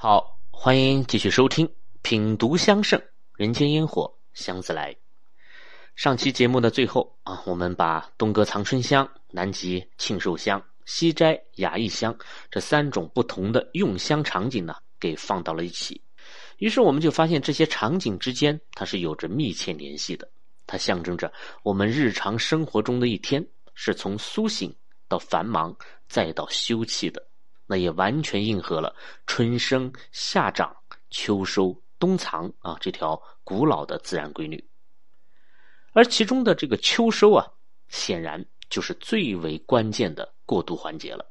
好，欢迎继续收听品读香盛人间烟火香自来。上期节目的最后啊，我们把东阁藏春香、南极庆寿香、西斋雅逸香这三种不同的用香场景呢，给放到了一起。于是我们就发现这些场景之间它是有着密切联系的，它象征着我们日常生活中的一天是从苏醒到繁忙再到休憩的。那也完全应和了春生、夏长、秋收、冬藏啊这条古老的自然规律。而其中的这个秋收啊，显然就是最为关键的过渡环节了。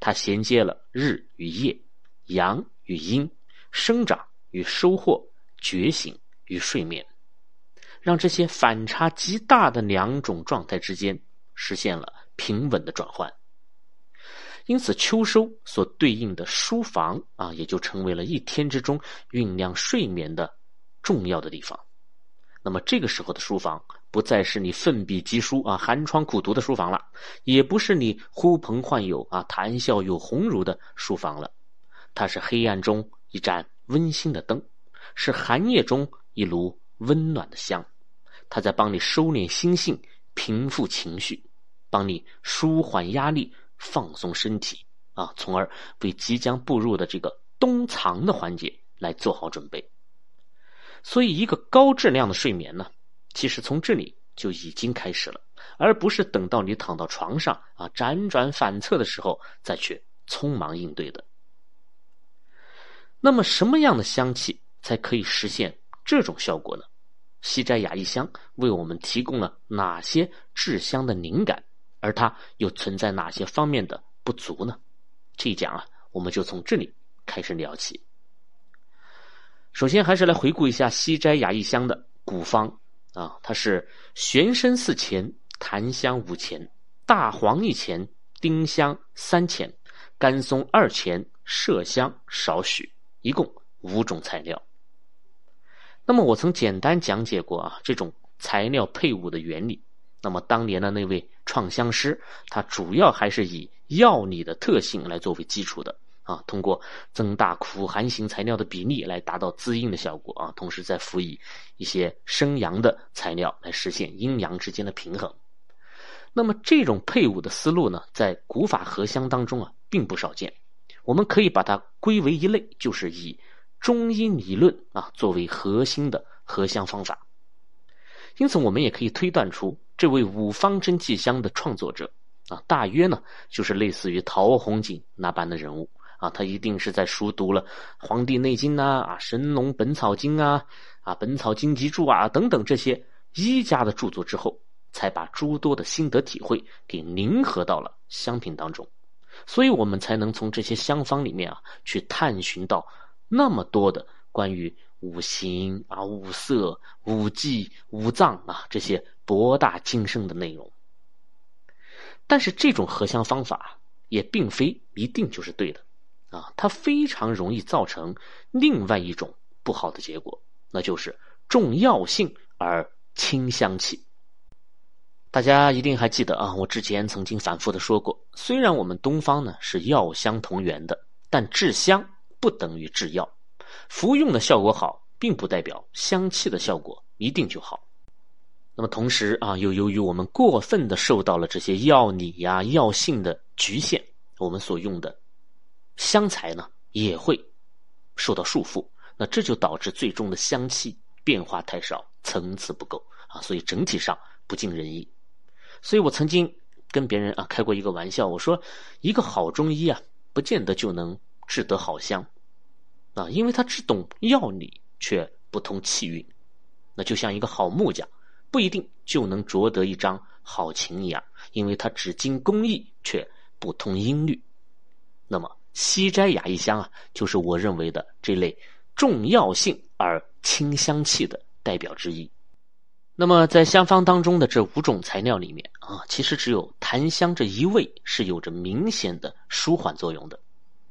它衔接了日与夜、阳与阴、生长与收获、觉醒与睡眠，让这些反差极大的两种状态之间实现了平稳的转换。因此，秋收所对应的书房啊，也就成为了一天之中酝酿睡眠的重要的地方。那么，这个时候的书房不再是你奋笔疾书啊、寒窗苦读的书房了，也不是你呼朋唤友啊、谈笑有鸿儒的书房了。它是黑暗中一盏温馨的灯，是寒夜中一炉温暖的香。它在帮你收敛心性、平复情绪，帮你舒缓压力。放松身体啊，从而为即将步入的这个冬藏的环节来做好准备。所以，一个高质量的睡眠呢，其实从这里就已经开始了，而不是等到你躺到床上啊辗转反侧的时候再去匆忙应对的。那么，什么样的香气才可以实现这种效果呢？西斋雅逸香为我们提供了哪些制香的灵感？而它又存在哪些方面的不足呢？这一讲啊，我们就从这里开始聊起。首先，还是来回顾一下西斋雅逸香的古方啊，它是玄参四钱，檀香五钱，大黄一钱，丁香三钱，甘松二钱，麝香少许，一共五种材料。那么，我曾简单讲解过啊，这种材料配伍的原理。那么当年的那位创香师，他主要还是以药理的特性来作为基础的啊，通过增大苦寒型材料的比例来达到滋阴的效果啊，同时再辅以一些生阳的材料来实现阴阳之间的平衡。那么这种配伍的思路呢，在古法合香当中啊，并不少见。我们可以把它归为一类，就是以中医理论啊作为核心的合香方法。因此，我们也可以推断出。这位五方真气香的创作者啊，大约呢就是类似于陶弘景那般的人物啊，他一定是在熟读了《黄帝内经》呐、啊《神农本草经》啊、啊《本草经集注》啊等等这些医家的著作之后，才把诸多的心得体会给凝合到了香品当中，所以我们才能从这些香方里面啊去探寻到那么多的关于五行啊、五色、五季、五脏啊这些。博大精深的内容，但是这种合香方法也并非一定就是对的啊，它非常容易造成另外一种不好的结果，那就是重药性而轻香气。大家一定还记得啊，我之前曾经反复的说过，虽然我们东方呢是药香同源的，但制香不等于制药，服用的效果好，并不代表香气的效果一定就好。那么同时啊，又由于我们过分的受到了这些药理呀、药性的局限，我们所用的香材呢也会受到束缚。那这就导致最终的香气变化太少，层次不够啊，所以整体上不尽人意。所以我曾经跟别人啊开过一个玩笑，我说一个好中医啊，不见得就能制得好香啊，因为他只懂药理，却不通气韵。那就像一个好木匠。不一定就能着得一张好琴一样，因为他只精工艺却不通音律。那么西斋雅逸香啊，就是我认为的这类重药性而清香气的代表之一。那么在香方当中的这五种材料里面啊，其实只有檀香这一味是有着明显的舒缓作用的。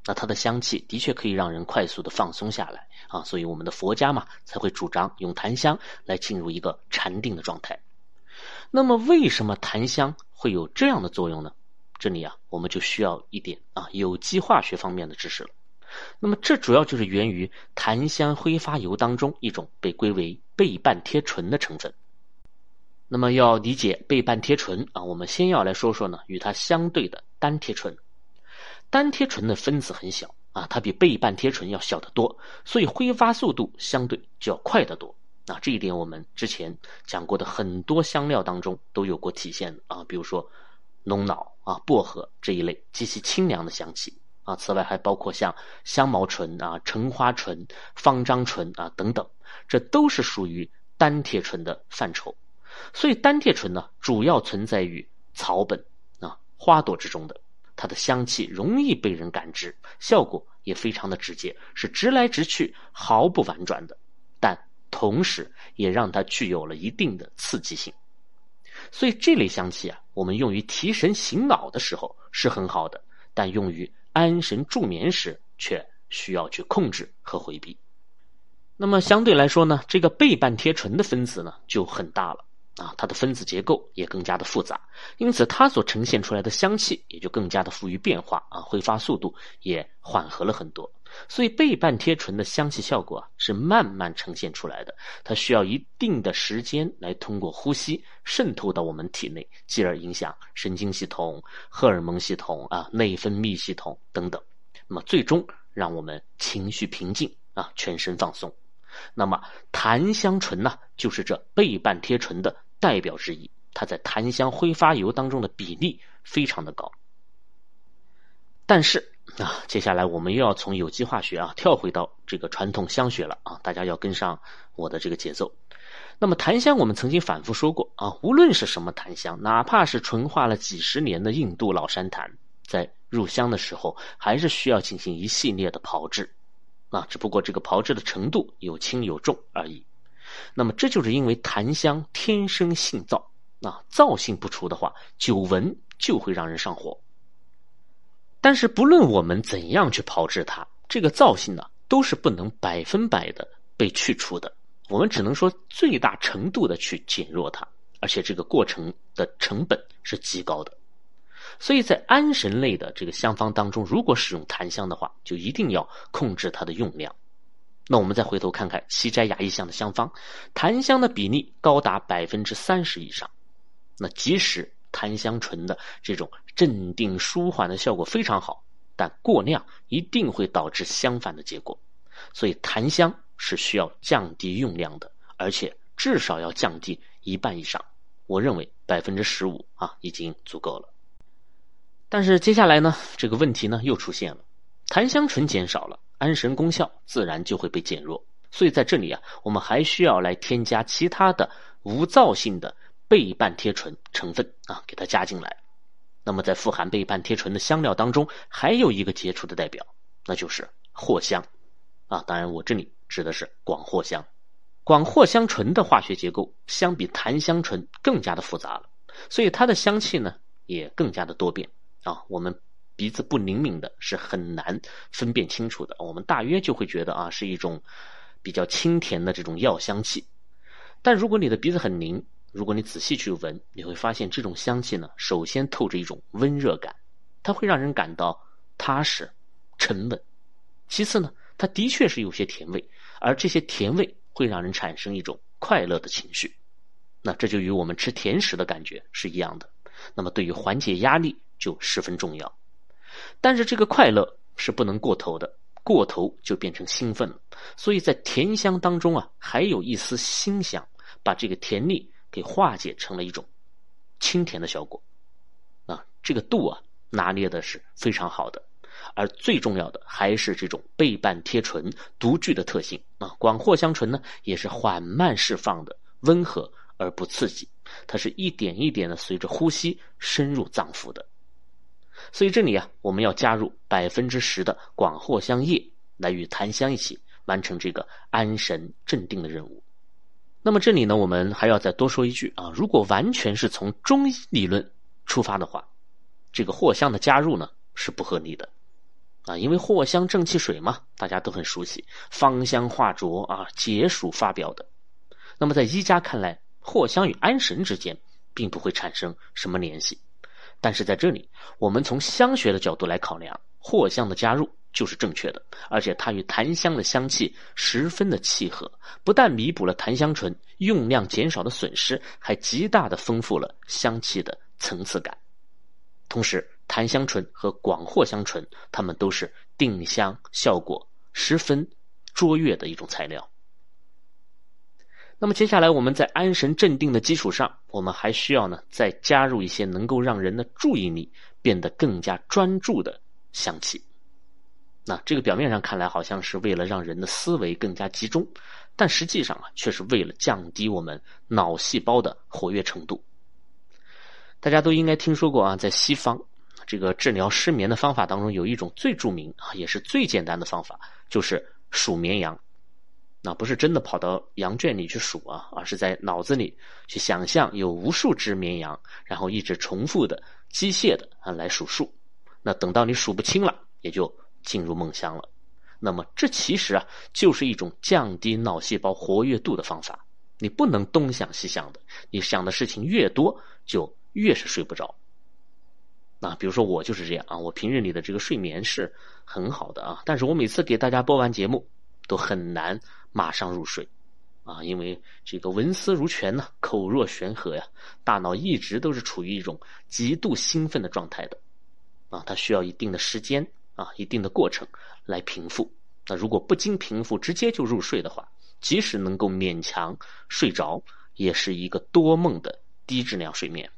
那它的香气的确可以让人快速的放松下来啊，所以我们的佛家嘛才会主张用檀香来进入一个禅定的状态。那么为什么檀香会有这样的作用呢？这里啊，我们就需要一点啊有机化学方面的知识了。那么这主要就是源于檀香挥发油当中一种被归为倍半萜醇的成分。那么要理解倍半萜醇啊，我们先要来说说呢与它相对的单萜醇。单萜醇的分子很小啊，它比倍半萜醇要小得多，所以挥发速度相对就要快得多。啊，这一点我们之前讲过的很多香料当中都有过体现啊，比如说龙脑啊、薄荷这一类极其清凉的香气啊。此外还包括像香茅醇啊、橙花醇、方樟醇啊等等，这都是属于单萜醇的范畴。所以单萜醇呢，主要存在于草本啊、花朵之中的，它的香气容易被人感知，效果也非常的直接，是直来直去，毫不婉转的。但同时，也让它具有了一定的刺激性，所以这类香气啊，我们用于提神醒脑的时候是很好的，但用于安神助眠时却需要去控制和回避。那么相对来说呢，这个倍半贴醇的分子呢就很大了。啊，它的分子结构也更加的复杂，因此它所呈现出来的香气也就更加的富于变化啊，挥发速度也缓和了很多。所以倍半贴醇的香气效果啊是慢慢呈现出来的，它需要一定的时间来通过呼吸渗透到我们体内，继而影响神经系统、荷尔蒙系统啊、内分泌系统等等，那么最终让我们情绪平静啊，全身放松。那么檀香醇呢，就是这倍半萜醇的代表之一。它在檀香挥发油当中的比例非常的高。但是啊，接下来我们又要从有机化学啊跳回到这个传统香学了啊，大家要跟上我的这个节奏。那么檀香，我们曾经反复说过啊，无论是什么檀香，哪怕是纯化了几十年的印度老山檀，在入香的时候，还是需要进行一系列的炮制。啊，只不过这个炮制的程度有轻有重而已。那么这就是因为檀香天生性燥，啊，燥性不除的话，久闻就会让人上火。但是不论我们怎样去炮制它，这个燥性呢，都是不能百分百的被去除的。我们只能说最大程度的去减弱它，而且这个过程的成本是极高的。所以在安神类的这个香方当中，如果使用檀香的话，就一定要控制它的用量。那我们再回头看看西斋雅意香的香方，檀香的比例高达百分之三十以上。那即使檀香醇的这种镇定舒缓的效果非常好，但过量一定会导致相反的结果。所以檀香是需要降低用量的，而且至少要降低一半以上。我认为百分之十五啊已经足够了。但是接下来呢，这个问题呢又出现了，檀香醇减少了，安神功效自然就会被减弱。所以在这里啊，我们还需要来添加其他的无皂性的倍半萜醇成分啊，给它加进来。那么在富含倍半萜醇的香料当中，还有一个杰出的代表，那就是藿香啊。当然，我这里指的是广藿香。广藿香醇的化学结构相比檀香醇更加的复杂了，所以它的香气呢也更加的多变。啊，我们鼻子不灵敏的是很难分辨清楚的。我们大约就会觉得啊，是一种比较清甜的这种药香气。但如果你的鼻子很灵，如果你仔细去闻，你会发现这种香气呢，首先透着一种温热感，它会让人感到踏实、沉稳。其次呢，它的确是有些甜味，而这些甜味会让人产生一种快乐的情绪。那这就与我们吃甜食的感觉是一样的。那么对于缓解压力。就十分重要，但是这个快乐是不能过头的，过头就变成兴奋了。所以在甜香当中啊，还有一丝辛香，把这个甜腻给化解成了一种清甜的效果。啊，这个度啊拿捏的是非常好的。而最重要的还是这种倍半贴唇独具的特性啊。广藿香醇呢，也是缓慢释放的，温和而不刺激，它是一点一点的随着呼吸深入脏腑的。所以这里啊，我们要加入百分之十的广藿香叶来与檀香一起完成这个安神镇定的任务。那么这里呢，我们还要再多说一句啊，如果完全是从中医理论出发的话，这个藿香的加入呢是不合理的啊，因为藿香正气水嘛，大家都很熟悉，芳香化浊啊，解暑发表的。那么在医家看来，藿香与安神之间并不会产生什么联系。但是在这里，我们从香学的角度来考量，藿香的加入就是正确的，而且它与檀香的香气十分的契合，不但弥补了檀香醇用量减少的损失，还极大的丰富了香气的层次感。同时，檀香醇和广藿香醇，它们都是定香效果十分卓越的一种材料。那么接下来，我们在安神镇定的基础上，我们还需要呢再加入一些能够让人的注意力变得更加专注的香气。那这个表面上看来好像是为了让人的思维更加集中，但实际上啊，却是为了降低我们脑细胞的活跃程度。大家都应该听说过啊，在西方这个治疗失眠的方法当中，有一种最著名啊，也是最简单的方法，就是数绵羊。那不是真的跑到羊圈里去数啊，而是在脑子里去想象有无数只绵羊，然后一直重复的、机械的啊来数数。那等到你数不清了，也就进入梦乡了。那么这其实啊，就是一种降低脑细胞活跃度的方法。你不能东想西想的，你想的事情越多，就越是睡不着。那比如说我就是这样啊，我平日里的这个睡眠是很好的啊，但是我每次给大家播完节目，都很难。马上入睡，啊，因为这个文思如泉呢，口若悬河呀，大脑一直都是处于一种极度兴奋的状态的，啊，它需要一定的时间啊，一定的过程来平复。那如果不经平复直接就入睡的话，即使能够勉强睡着，也是一个多梦的低质量睡眠。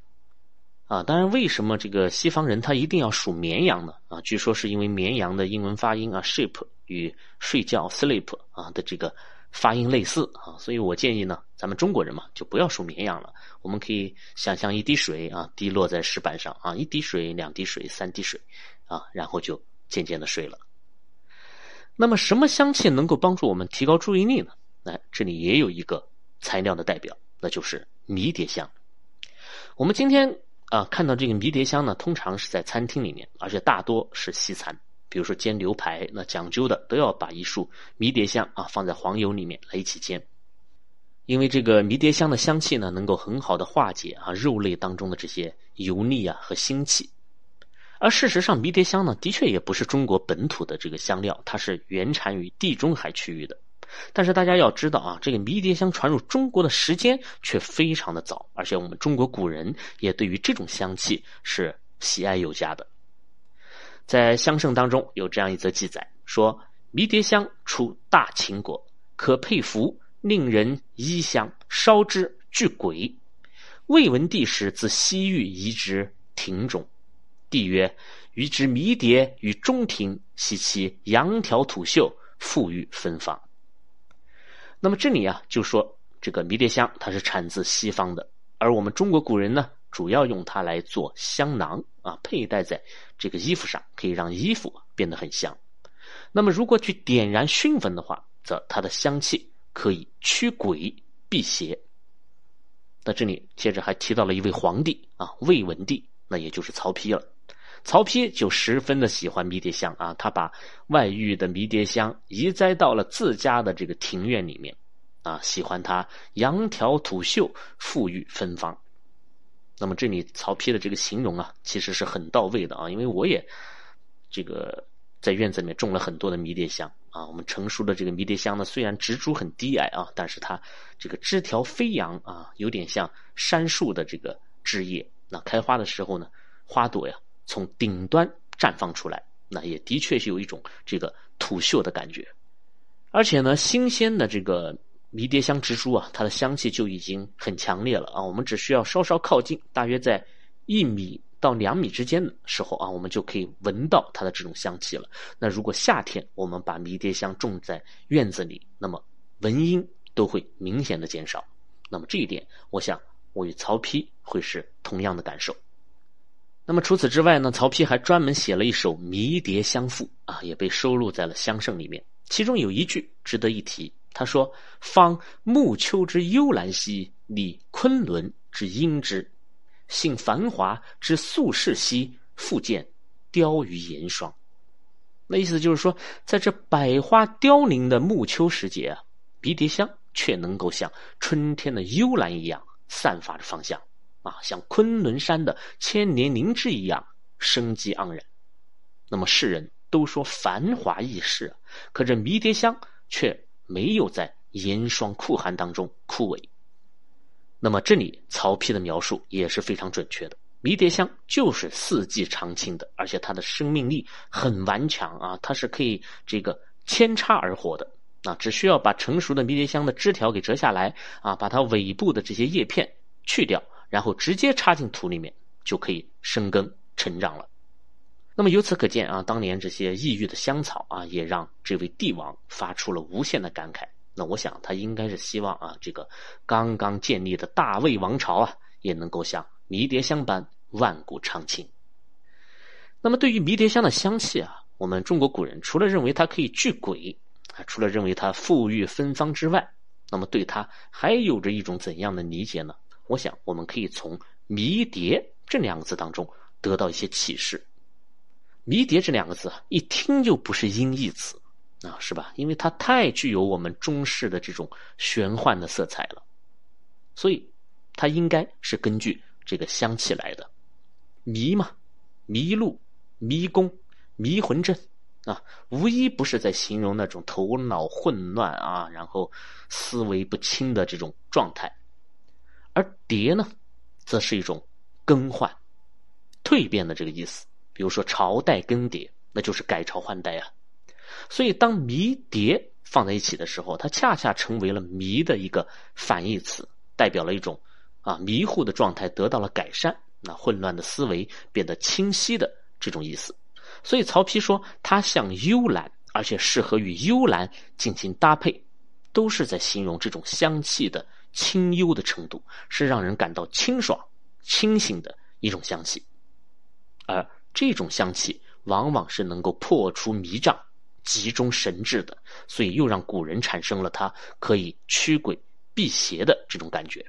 啊，当然，为什么这个西方人他一定要数绵羊呢？啊，据说是因为绵羊的英文发音啊，sheep 与睡觉 sleep 啊的这个发音类似啊，所以我建议呢，咱们中国人嘛，就不要数绵羊了。我们可以想象一滴水啊，滴落在石板上啊，一滴水、两滴水、三滴水啊，然后就渐渐的睡了。那么，什么香气能够帮助我们提高注意力呢？来，这里也有一个材料的代表，那就是迷迭香。我们今天。啊，看到这个迷迭香呢，通常是在餐厅里面，而且大多是西餐。比如说煎牛排，那讲究的都要把一束迷迭香啊放在黄油里面来一起煎，因为这个迷迭香的香气呢，能够很好的化解啊肉类当中的这些油腻啊和腥气。而事实上，迷迭香呢，的确也不是中国本土的这个香料，它是原产于地中海区域的。但是大家要知道啊，这个迷迭香传入中国的时间却非常的早，而且我们中国古人也对于这种香气是喜爱有加的。在香圣当中有这样一则记载，说迷迭香出大秦国，可佩服，令人衣香，烧之具鬼。魏文帝时自西域移植庭中，帝曰：“余之迷迭于中庭，系其羊条吐秀，馥郁芬芳。”那么这里啊，就说这个迷迭香它是产自西方的，而我们中国古人呢，主要用它来做香囊啊，佩戴在这个衣服上，可以让衣服变得很香。那么如果去点燃熏焚的话，则它的香气可以驱鬼辟邪。那这里接着还提到了一位皇帝啊，魏文帝，那也就是曹丕了。曹丕就十分的喜欢迷迭香啊，他把外域的迷迭香移栽到了自家的这个庭院里面，啊，喜欢它羊条吐秀，馥郁芬芳。那么这里曹丕的这个形容啊，其实是很到位的啊，因为我也这个在院子里面种了很多的迷迭香啊。我们成熟的这个迷迭香呢，虽然植株很低矮啊，但是它这个枝条飞扬啊，有点像杉树的这个枝叶。那开花的时候呢，花朵呀。从顶端绽放出来，那也的确是有一种这个土秀的感觉，而且呢，新鲜的这个迷迭香植株啊，它的香气就已经很强烈了啊。我们只需要稍稍靠近，大约在一米到两米之间的时候啊，我们就可以闻到它的这种香气了。那如果夏天我们把迷迭香种在院子里，那么蚊蝇都会明显的减少。那么这一点，我想我与曹丕会是同样的感受。那么除此之外呢，曹丕还专门写了一首《迷迭香赋》啊，也被收录在了《香圣》里面。其中有一句值得一提，他说：“方暮秋之幽兰兮，立昆仑之阴之，性繁华之素世兮，复见凋于严霜。”那意思就是说，在这百花凋零的暮秋时节啊，迷迭香却能够像春天的幽兰一样，散发着芳香。啊，像昆仑山的千年灵芝一样生机盎然，那么世人都说繁华易逝，可这迷迭香却没有在严霜酷寒当中枯萎。那么这里曹丕的描述也是非常准确的，迷迭香就是四季常青的，而且它的生命力很顽强啊，它是可以这个扦插而活的。啊，只需要把成熟的迷迭香的枝条给折下来啊，把它尾部的这些叶片去掉，然后直接插进土里面，就可以生根成长了。那么由此可见啊，当年这些异域的香草啊，也让这位帝王发出了无限的感慨。那我想他应该是希望啊，这个刚刚建立的大魏王朝啊，也能够像迷迭香般万古长青。那么对于迷迭香的香气啊，我们中国古人除了认为它可以聚鬼啊，除了认为它馥郁芬芳之外，那么对它还有着一种怎样的理解呢？我想我们可以从迷迭这两个字当中得到一些启示。迷迭这两个字一听就不是音译词啊，是吧？因为它太具有我们中式的这种玄幻的色彩了，所以它应该是根据这个香气来的。迷嘛，迷路、迷宫、迷魂阵啊，无一不是在形容那种头脑混乱啊，然后思维不清的这种状态。而迭呢，则是一种更换、蜕变的这个意思。比如说朝代更迭，那就是改朝换代啊。所以当迷迭放在一起的时候，它恰恰成为了迷的一个反义词，代表了一种啊迷糊的状态得到了改善，那混乱的思维变得清晰的这种意思。所以曹丕说它像幽兰，而且适合与幽兰进行搭配，都是在形容这种香气的清幽的程度，是让人感到清爽、清醒的一种香气，而。这种香气往往是能够破除迷障、集中神智的，所以又让古人产生了它可以驱鬼辟邪的这种感觉。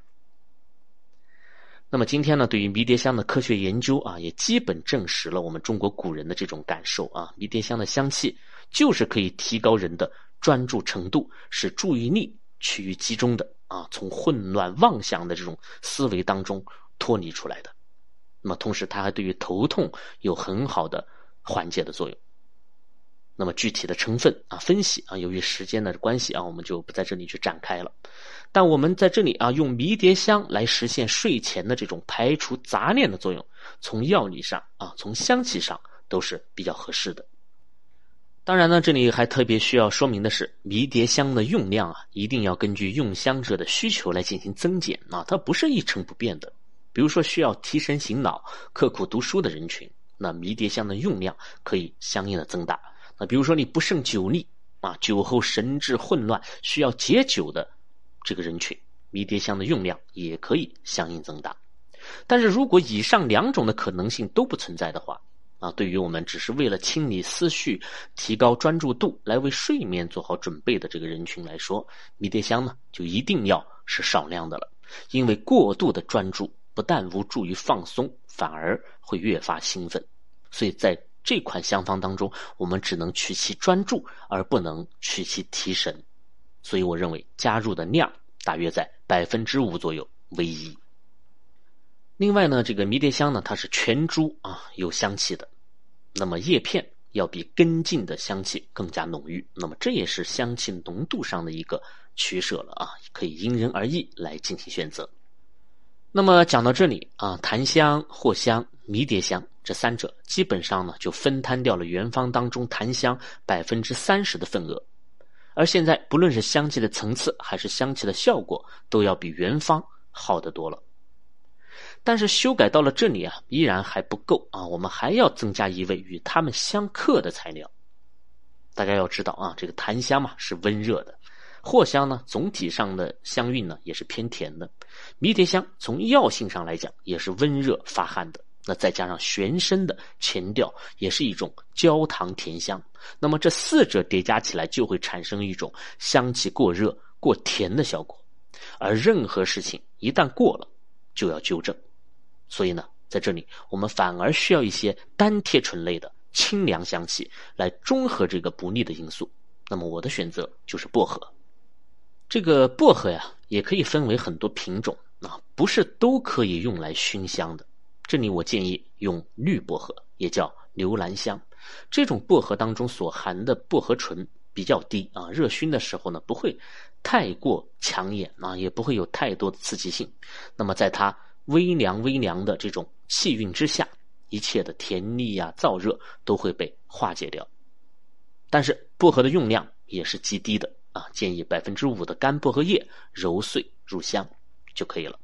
那么今天呢，对于迷迭香的科学研究啊，也基本证实了我们中国古人的这种感受啊，迷迭香的香气就是可以提高人的专注程度，使注意力趋于集中的啊，从混乱妄想的这种思维当中脱离出来的。那么同时，它还对于头痛有很好的缓解的作用。那么具体的成分啊，分析啊，由于时间的关系啊，我们就不在这里去展开了。但我们在这里啊，用迷迭香来实现睡前的这种排除杂念的作用，从药理上啊，从香气上都是比较合适的。当然呢，这里还特别需要说明的是，迷迭香的用量啊，一定要根据用香者的需求来进行增减啊，它不是一成不变的。比如说需要提神醒脑、刻苦读书的人群，那迷迭香的用量可以相应的增大。那比如说你不胜酒力啊，酒后神志混乱，需要解酒的这个人群，迷迭香的用量也可以相应增大。但是如果以上两种的可能性都不存在的话，啊，对于我们只是为了清理思绪、提高专注度来为睡眠做好准备的这个人群来说，迷迭香呢就一定要是少量的了，因为过度的专注。不但无助于放松，反而会越发兴奋。所以在这款香方当中，我们只能取其专注，而不能取其提神。所以我认为加入的量大约在百分之五左右为宜。另外呢，这个迷迭香呢，它是全株啊有香气的，那么叶片要比根茎的香气更加浓郁。那么这也是香气浓度上的一个取舍了啊，可以因人而异来进行选择。那么讲到这里啊，檀香、藿香、迷迭香这三者基本上呢就分摊掉了原方当中檀香百分之三十的份额，而现在不论是香气的层次还是香气的效果，都要比原方好得多了。但是修改到了这里啊，依然还不够啊，我们还要增加一味与它们相克的材料。大家要知道啊，这个檀香嘛是温热的。藿香呢，总体上的香韵呢也是偏甜的；迷迭香从药性上来讲也是温热发汗的。那再加上玄参的前调，也是一种焦糖甜香。那么这四者叠加起来，就会产生一种香气过热、过甜的效果。而任何事情一旦过了，就要纠正。所以呢，在这里我们反而需要一些单萜醇类的清凉香气来中和这个不利的因素。那么我的选择就是薄荷。这个薄荷呀，也可以分为很多品种啊，不是都可以用来熏香的。这里我建议用绿薄荷，也叫牛兰香，这种薄荷当中所含的薄荷醇比较低啊，热熏的时候呢不会太过抢眼啊，也不会有太多的刺激性。那么在它微凉微凉的这种气韵之下，一切的甜腻呀、燥热都会被化解掉。但是薄荷的用量也是极低的啊，建议百分之五的干薄荷叶揉碎入香就可以了。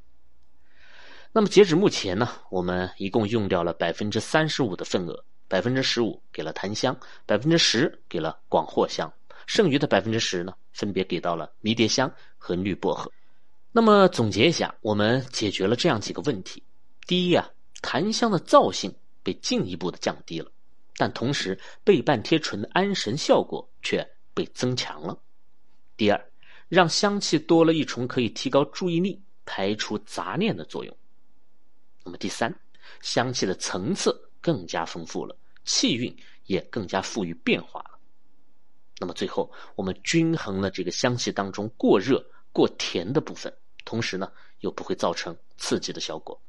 那么截止目前呢，我们一共用掉了百分之三十五的份额，百分之十五给了檀香，百分之十给了广藿香，剩余的百分之十呢，分别给到了迷迭香和绿薄荷。那么总结一下，我们解决了这样几个问题：第一啊，檀香的燥性被进一步的降低了，但同时倍半贴醇的安神效果却被增强了；第二，让香气多了一重可以提高注意力、排除杂念的作用。那么第三，香气的层次更加丰富了，气韵也更加富于变化了。那么最后，我们均衡了这个香气当中过热、过甜的部分，同时呢又不会造成刺激的效果。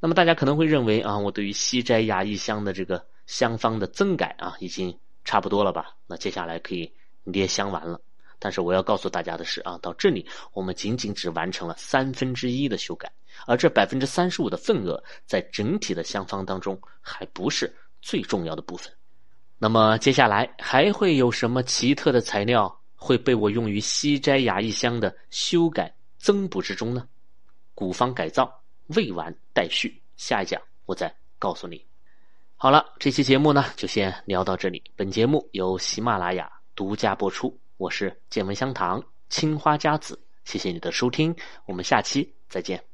那么大家可能会认为啊，我对于西斋雅逸香的这个香方的增改啊，已经差不多了吧？那接下来可以捏香完了。但是我要告诉大家的是啊，到这里我们仅仅只完成了三分之一的修改，而这百分之三十五的份额在整体的香方当中还不是最重要的部分。那么接下来还会有什么奇特的材料会被我用于西斋雅逸香的修改增补之中呢？古方改造未完待续，下一讲我再告诉你。好了，这期节目呢就先聊到这里。本节目由喜马拉雅独家播出。我是剑闻香堂青花家子，谢谢你的收听，我们下期再见。